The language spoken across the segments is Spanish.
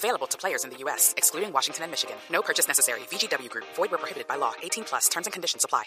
Available to players in the U.S., excluding Washington and Michigan. No purchase necessary. VGW Group. Void where prohibited by law. 18 plus. Terms and conditions apply.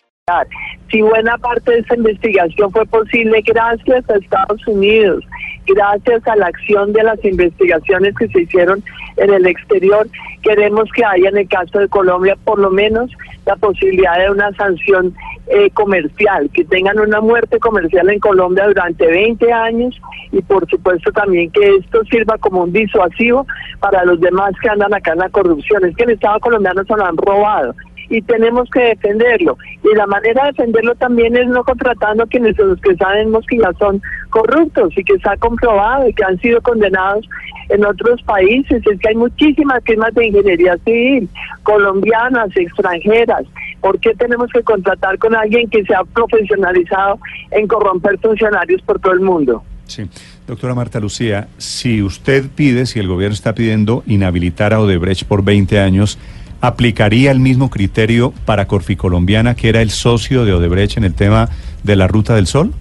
Si buena parte de esta investigación fue posible gracias a Estados Unidos, gracias a la acción de las investigaciones que se hicieron en el exterior, queremos que haya en el caso de Colombia por lo menos la posibilidad de una sanción eh, comercial, que tengan una muerte comercial en Colombia durante 20 años y por supuesto también que esto sirva como un disuasivo para los demás que andan acá en la corrupción. Es que el Estado colombiano se lo han robado y tenemos que defenderlo. Y la manera de defenderlo también es no contratando a quienes los que sabemos que ya son corruptos y que se ha comprobado y que han sido condenados en otros países. Es que hay muchísimas firmas de ingeniería civil, colombianas, extranjeras. ¿Por qué tenemos que contratar con alguien que se ha profesionalizado en corromper funcionarios por todo el mundo? Sí. Doctora Marta Lucía, si usted pide, si el gobierno está pidiendo inhabilitar a Odebrecht por 20 años, ¿aplicaría el mismo criterio para Corficolombiana, que era el socio de Odebrecht en el tema de la Ruta del Sol?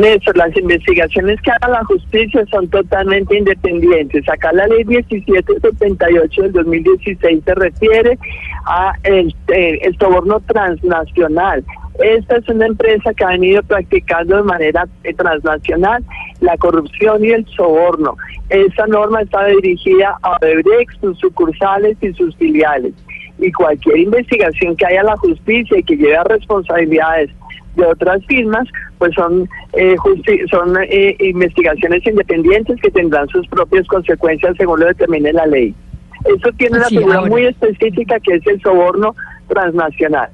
Néstor, las investigaciones que haga la justicia son totalmente independientes. Acá la ley 1778 del 2016 se refiere a el, el soborno transnacional. Esta es una empresa que ha venido practicando de manera eh, transnacional la corrupción y el soborno. Esta norma está dirigida a Odebrecht, sus sucursales y sus filiales. Y cualquier investigación que haya la justicia y que lleve a responsabilidades de otras firmas, pues son eh, son eh, investigaciones independientes que tendrán sus propias consecuencias según lo determine la ley. Eso tiene una figura muy específica que es el soborno transnacional.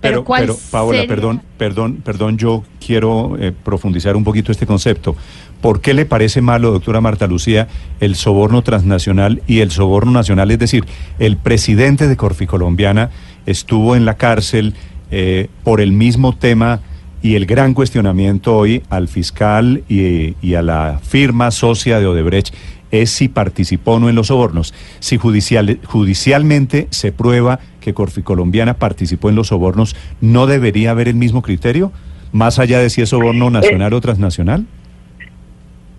Pero, pero, Paola, perdón, perdón, perdón, yo quiero eh, profundizar un poquito este concepto. ¿Por qué le parece malo, doctora Marta Lucía, el soborno transnacional y el soborno nacional? Es decir, el presidente de Corficolombiana estuvo en la cárcel eh, por el mismo tema y el gran cuestionamiento hoy al fiscal y, y a la firma socia de Odebrecht es si participó o no en los sobornos. Si judicial, judicialmente se prueba que Corficolombiana participó en los sobornos, ¿no debería haber el mismo criterio? Más allá de si es soborno nacional o transnacional.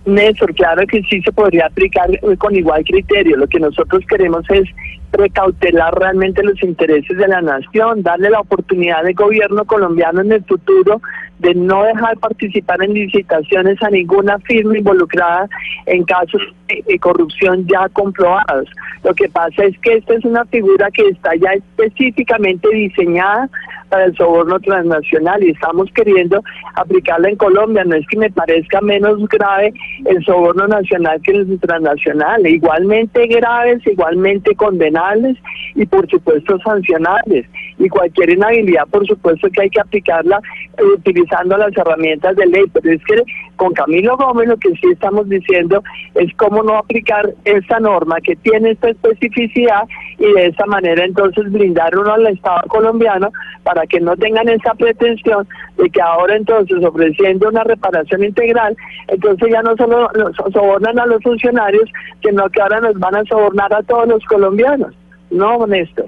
Néstor, claro que sí se podría aplicar con igual criterio. Lo que nosotros queremos es precautelar realmente los intereses de la nación, darle la oportunidad al gobierno colombiano en el futuro de no dejar participar en licitaciones a ninguna firma involucrada en casos de corrupción ya comprobados. Lo que pasa es que esta es una figura que está ya específicamente diseñada para el soborno transnacional y estamos queriendo aplicarla en Colombia. No es que me parezca menos grave el soborno nacional que el transnacional, igualmente graves, igualmente condenables y por supuesto sancionables. Y cualquier inhabilidad, por supuesto que hay que aplicarla eh, las herramientas de ley, pero es que con Camilo Gómez lo que sí estamos diciendo es cómo no aplicar esta norma que tiene esta especificidad y de esa manera entonces brindar uno al Estado colombiano para que no tengan esa pretensión de que ahora entonces ofreciendo una reparación integral, entonces ya no solo sobornan a los funcionarios, sino que ahora nos van a sobornar a todos los colombianos. No, Néstor.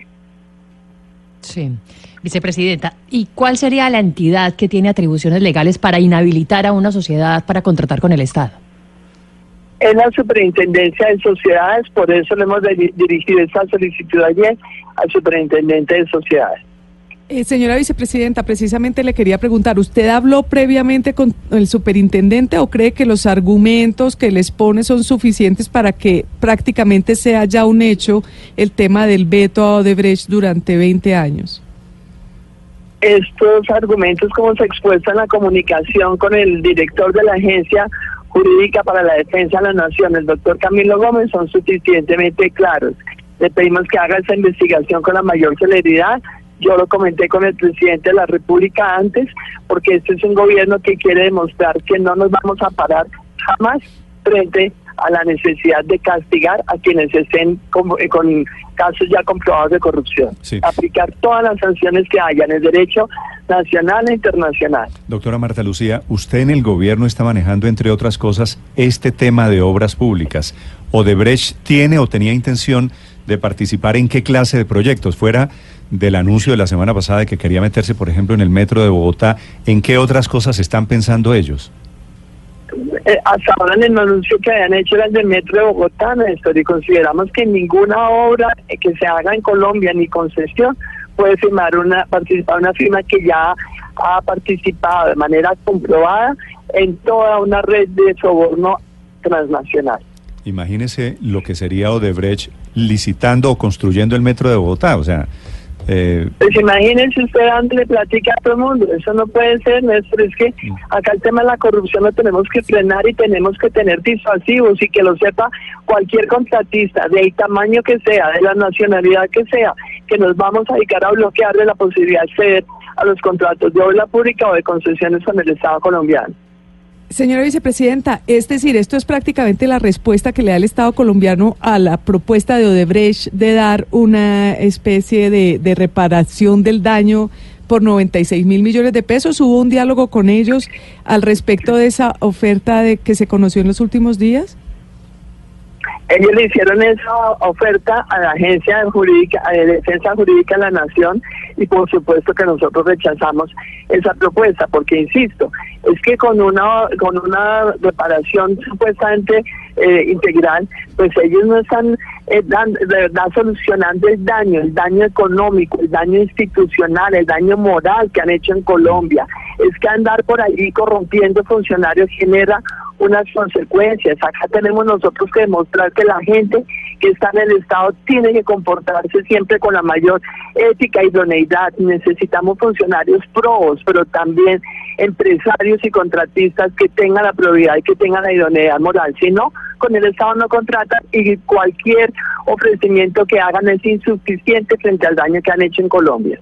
Sí. Vicepresidenta, ¿y cuál sería la entidad que tiene atribuciones legales para inhabilitar a una sociedad para contratar con el Estado? Es la Superintendencia de Sociedades, por eso le hemos dirigido esta solicitud ayer al Superintendente de Sociedades. Eh, señora vicepresidenta, precisamente le quería preguntar, ¿usted habló previamente con el superintendente o cree que los argumentos que les pone son suficientes para que prácticamente sea ya un hecho el tema del veto a Odebrecht durante 20 años? Estos argumentos, como se expuesta en la comunicación con el director de la Agencia Jurídica para la Defensa de la Nación, el doctor Camilo Gómez, son suficientemente claros. Le pedimos que haga esa investigación con la mayor celeridad yo lo comenté con el presidente de la República antes, porque este es un gobierno que quiere demostrar que no nos vamos a parar jamás frente a la necesidad de castigar a quienes estén con, eh, con casos ya comprobados de corrupción. Aplicar todas las sanciones que haya en el derecho nacional e internacional. Doctora Marta Lucía, usted en el gobierno está manejando, entre otras cosas, este tema de obras públicas. ¿Odebrecht tiene o tenía intención de participar en qué clase de proyectos? Fuera del anuncio de la semana pasada de que quería meterse, por ejemplo, en el metro de Bogotá, ¿en qué otras cosas están pensando ellos? Eh, hasta ahora en el anuncio que habían hecho era el del metro de Bogotá, Néstor, y consideramos que ninguna obra que se haga en Colombia ni concesión puede firmar una participar una firma que ya ha participado de manera comprobada en toda una red de soborno transnacional. Imagínese lo que sería Odebrecht licitando o construyendo el metro de Bogotá, o sea, eh, pues imagínense usted dándole platica a todo el mundo, eso no puede ser, Néstor, es que acá el tema de la corrupción lo tenemos que frenar y tenemos que tener disuasivos y que lo sepa cualquier contratista, de tamaño que sea, de la nacionalidad que sea, que nos vamos a dedicar a bloquearle la posibilidad de acceder a los contratos de obra pública o de concesiones con el Estado colombiano. Señora vicepresidenta, es decir, esto es prácticamente la respuesta que le da el Estado colombiano a la propuesta de Odebrecht de dar una especie de, de reparación del daño por 96 mil millones de pesos. ¿Hubo un diálogo con ellos al respecto de esa oferta de que se conoció en los últimos días? Ellos le hicieron esa oferta a la Agencia Jurídica, de Defensa Jurídica de la Nación y por supuesto que nosotros rechazamos esa propuesta porque, insisto, es que con una, con una reparación supuestamente eh, integral, pues ellos no están eh, solucionando el daño, el daño económico, el daño institucional, el daño moral que han hecho en Colombia. Es que andar por ahí corrompiendo funcionarios genera unas consecuencias. Acá tenemos nosotros que demostrar que la gente que está en el Estado tiene que comportarse siempre con la mayor ética y idoneidad. Necesitamos funcionarios probos, pero también empresarios y contratistas que tengan la probidad y que tengan la idoneidad moral. Si no, con el Estado no contratan y cualquier ofrecimiento que hagan es insuficiente frente al daño que han hecho en Colombia.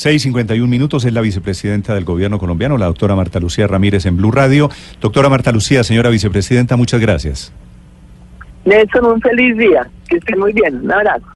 6.51 minutos es la vicepresidenta del gobierno colombiano, la doctora Marta Lucía Ramírez en Blue Radio. Doctora Marta Lucía, señora vicepresidenta, muchas gracias. Nelson, un feliz día. Que esté muy bien. Un abrazo.